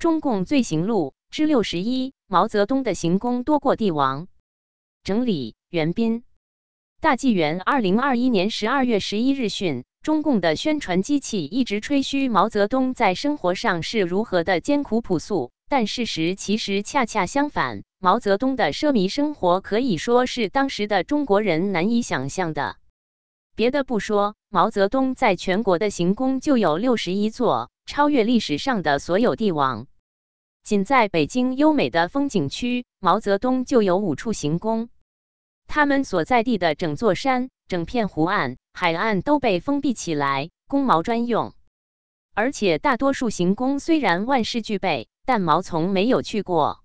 中共罪行录之六十一：毛泽东的行宫多过帝王。整理：袁斌。大纪元二零二一年十二月十一日讯，中共的宣传机器一直吹嘘毛泽东在生活上是如何的艰苦朴素，但事实其实恰恰相反。毛泽东的奢靡生活可以说是当时的中国人难以想象的。别的不说，毛泽东在全国的行宫就有六十一座，超越历史上的所有帝王。仅在北京优美的风景区，毛泽东就有五处行宫。他们所在地的整座山、整片湖岸、海岸都被封闭起来，供毛专用。而且大多数行宫虽然万事俱备，但毛从没有去过。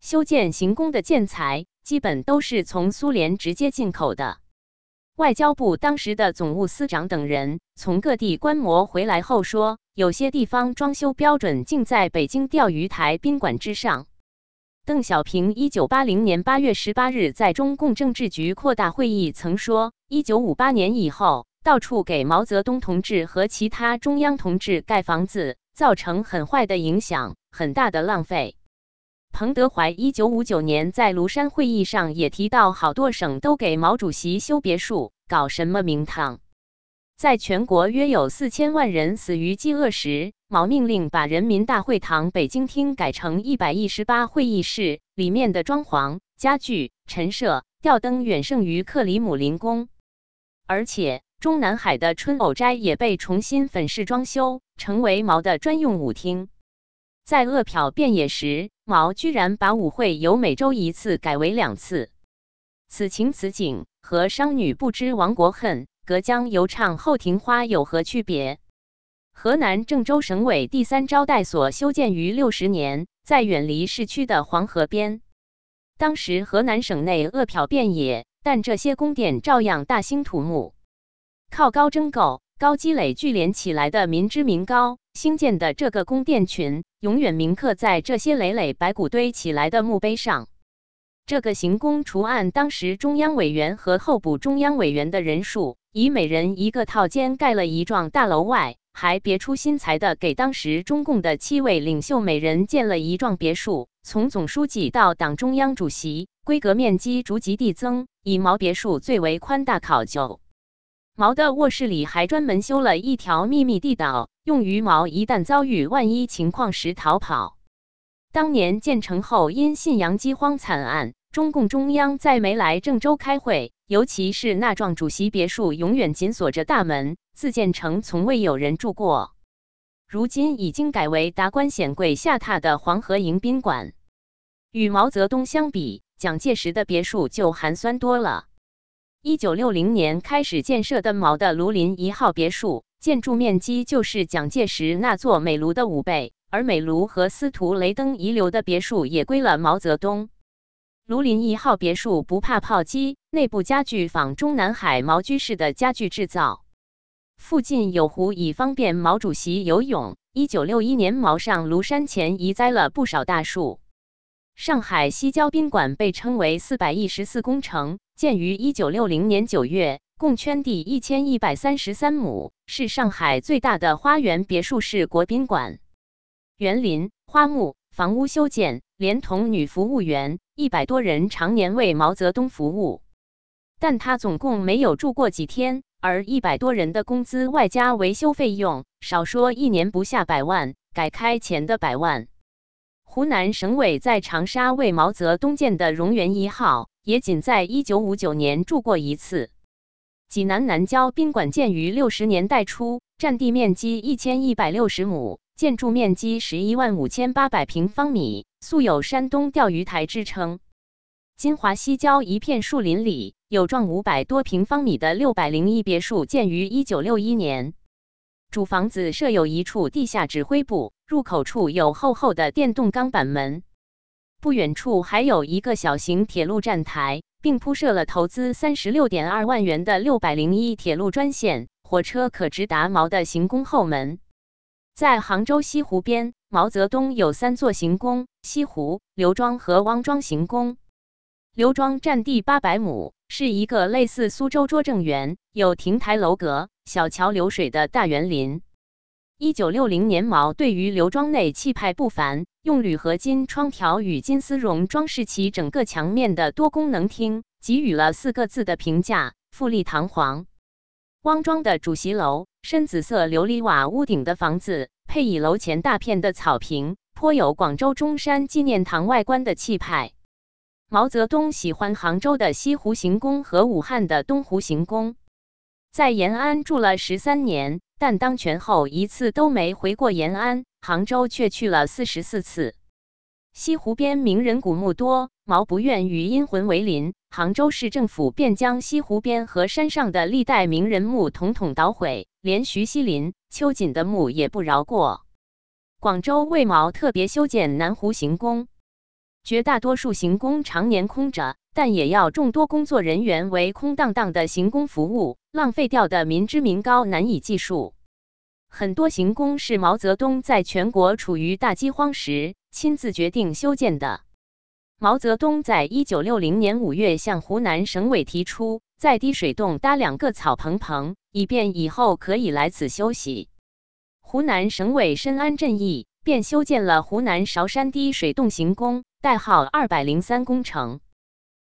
修建行宫的建材基本都是从苏联直接进口的。外交部当时的总务司长等人从各地观摩回来后说，有些地方装修标准竟在北京钓鱼台宾馆之上。邓小平一九八零年八月十八日在中共政治局扩大会议曾说：“一九五八年以后，到处给毛泽东同志和其他中央同志盖房子，造成很坏的影响，很大的浪费。”彭德怀一九五九年在庐山会议上也提到，好多省都给毛主席修别墅，搞什么名堂。在全国约有四千万人死于饥饿时，毛命令把人民大会堂北京厅改成一百一十八会议室，里面的装潢、家具、陈设、吊灯远胜于克里姆林宫。而且，中南海的春藕斋也被重新粉饰装修，成为毛的专用舞厅。在饿殍遍野时，毛居然把舞会由每周一次改为两次。此情此景，和商女不知亡国恨。隔江犹唱后庭花有何区别？河南郑州省委第三招待所修建于六十年，在远离市区的黄河边。当时河南省内饿殍遍野，但这些宫殿照样大兴土木。靠高征购、高积累聚连起来的民脂民膏新建的这个宫殿群，永远铭刻在这些累累白骨堆起来的墓碑上。这个行宫除按当时中央委员和候补中央委员的人数，以每人一个套间盖了一幢大楼外，还别出心裁的给当时中共的七位领袖每人建了一幢别墅。从总书记到党中央主席，规格面积逐级递增，以毛别墅最为宽大考究。毛的卧室里还专门修了一条秘密地道，用于毛一旦遭遇万一情况时逃跑。当年建成后，因信阳饥荒惨案，中共中央再没来郑州开会。尤其是那幢主席别墅，永远紧锁着大门，自建成从未有人住过。如今已经改为达官显贵下榻的黄河迎宾馆。与毛泽东相比，蒋介石的别墅就寒酸多了。一九六零年开始建设的毛的庐林一号别墅，建筑面积就是蒋介石那座美庐的五倍。而美庐和司徒雷登遗留的别墅也归了毛泽东。庐林一号别墅不怕炮击，内部家具仿中南海毛居士的家具制造。附近有湖，以方便毛主席游泳。一九六一年，毛上庐山前移栽了不少大树。上海西郊宾馆被称为“四百一十四工程”，建于一九六零年九月，共圈地一千一百三十三亩，是上海最大的花园别墅式国宾馆。园林、花木、房屋修建，连同女服务员一百多人，常年为毛泽东服务。但他总共没有住过几天，而一百多人的工资外加维修费用，少说一年不下百万，改开前的百万。湖南省委在长沙为毛泽东建的荣园一号，也仅在一九五九年住过一次。济南南郊宾馆建于六十年代初，占地面积一千一百六十亩。建筑面积十一万五千八百平方米，素有“山东钓鱼台”之称。金华西郊一片树林里，有幢五百多平方米的六百零一别墅，建于一九六一年。主房子设有一处地下指挥部，入口处有厚厚的电动钢板门。不远处还有一个小型铁路站台，并铺设了投资三十六点二万元的六百零一铁路专线，火车可直达毛的行宫后门。在杭州西湖边，毛泽东有三座行宫：西湖、刘庄和汪庄行宫。刘庄占地八百亩，是一个类似苏州拙政园、有亭台楼阁、小桥流水的大园林。一九六零年，毛对于刘庄内气派不凡，用铝合金窗条与金丝绒装饰其整个墙面的多功能厅，给予了四个字的评价：富丽堂皇。汪庄的主席楼，深紫色琉璃瓦屋顶的房子，配以楼前大片的草坪，颇有广州中山纪念堂外观的气派。毛泽东喜欢杭州的西湖行宫和武汉的东湖行宫，在延安住了十三年。但当权后一次都没回过延安，杭州却去了四十四次。西湖边名人古墓多，毛不愿与阴魂为邻，杭州市政府便将西湖边和山上的历代名人墓统统捣毁，连徐锡麟、秋瑾的墓也不饶过。广州为毛特别修建南湖行宫，绝大多数行宫常年空着，但也要众多工作人员为空荡荡的行宫服务。浪费掉的民脂民膏难以计数，很多行宫是毛泽东在全国处于大饥荒时亲自决定修建的。毛泽东在一九六零年五月向湖南省委提出，在滴水洞搭两个草棚棚，以便以后可以来此休息。湖南省委深谙朕意，便修建了湖南韶山滴水洞行宫，代号二百零三工程。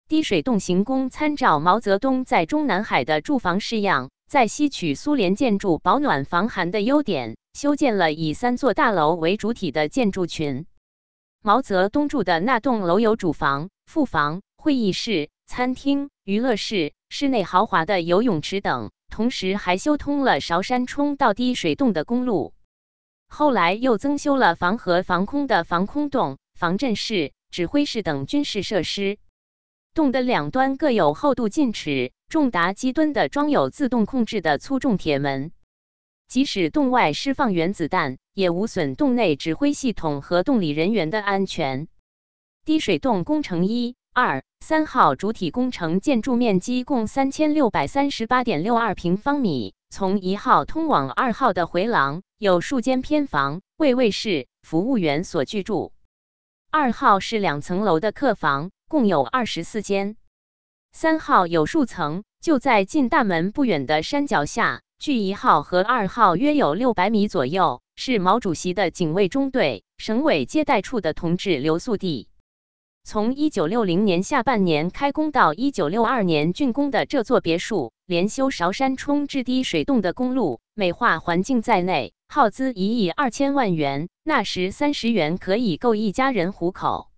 滴水洞行宫参照毛泽东在中南海的住房式样，在吸取苏联建筑保暖防寒的优点，修建了以三座大楼为主体的建筑群。毛泽东住的那栋楼有主房、副房、会议室、餐厅、娱乐室、室内豪华的游泳池等，同时还修通了韶山冲到滴水洞的公路。后来又增修了防核防空的防空洞、防震室、指挥室等军事设施。洞的两端各有厚度近尺、重达几吨的装有自动控制的粗重铁门，即使洞外释放原子弹，也无损洞内指挥系统和洞里人员的安全。滴水洞工程一、二、三号主体工程建筑面积共三千六百三十八点六二平方米，从一号通往二号的回廊有数间偏房，为卫士、服务员所居住。二号是两层楼的客房。共有二十四间，三号有数层，就在进大门不远的山脚下，距一号和二号约有六百米左右，是毛主席的警卫中队、省委接待处的同志留宿地。从一九六零年下半年开工到一九六二年竣工的这座别墅，连修韶山冲至滴水洞的公路、美化环境在内，耗资一亿二千万元。那时三十元可以够一家人糊口。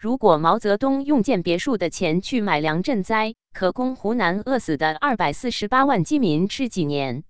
如果毛泽东用建别墅的钱去买粮赈灾，可供湖南饿死的二百四十八万饥民吃几年。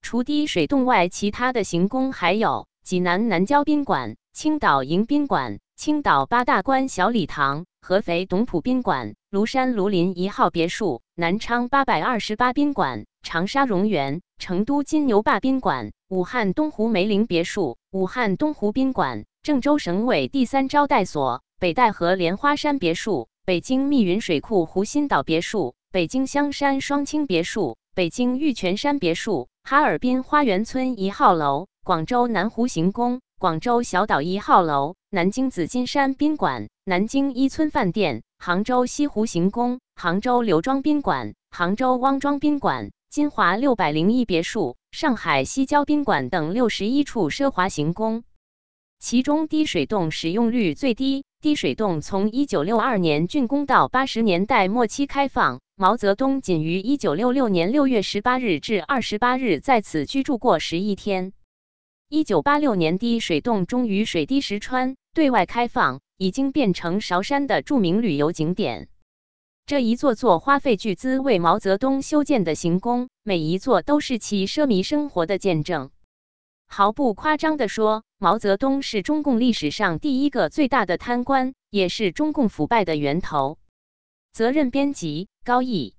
除滴水洞外，其他的行宫还有济南南郊宾馆、青岛迎宾馆、青岛八大关小礼堂、合肥董普宾馆、庐山庐林一号别墅、南昌八百二十八宾馆、长沙荣园、成都金牛坝宾馆、武汉东湖梅林别墅、武汉东湖宾馆、郑州省委第三招待所。北戴河莲花山别墅、北京密云水库湖心岛别墅、北京香山双清别墅、北京玉泉山别墅、哈尔滨花园村一号楼、广州南湖行宫、广州小岛一号楼、南京紫金山宾馆、南京一村饭店、杭州西湖行宫、杭州刘庄宾馆、杭州汪庄宾馆、金华六百零一别墅、上海西郊宾馆等六十一处奢华行宫，其中滴水洞使用率最低。滴水洞从一九六二年竣工到八十年代末期开放，毛泽东仅于一九六六年六月十八日至二十八日在此居住过十一天。一九八六年，滴水洞终于水滴石穿，对外开放，已经变成韶山的著名旅游景点。这一座座花费巨资为毛泽东修建的行宫，每一座都是其奢靡生活的见证。毫不夸张地说，毛泽东是中共历史上第一个最大的贪官，也是中共腐败的源头。责任编辑：高毅。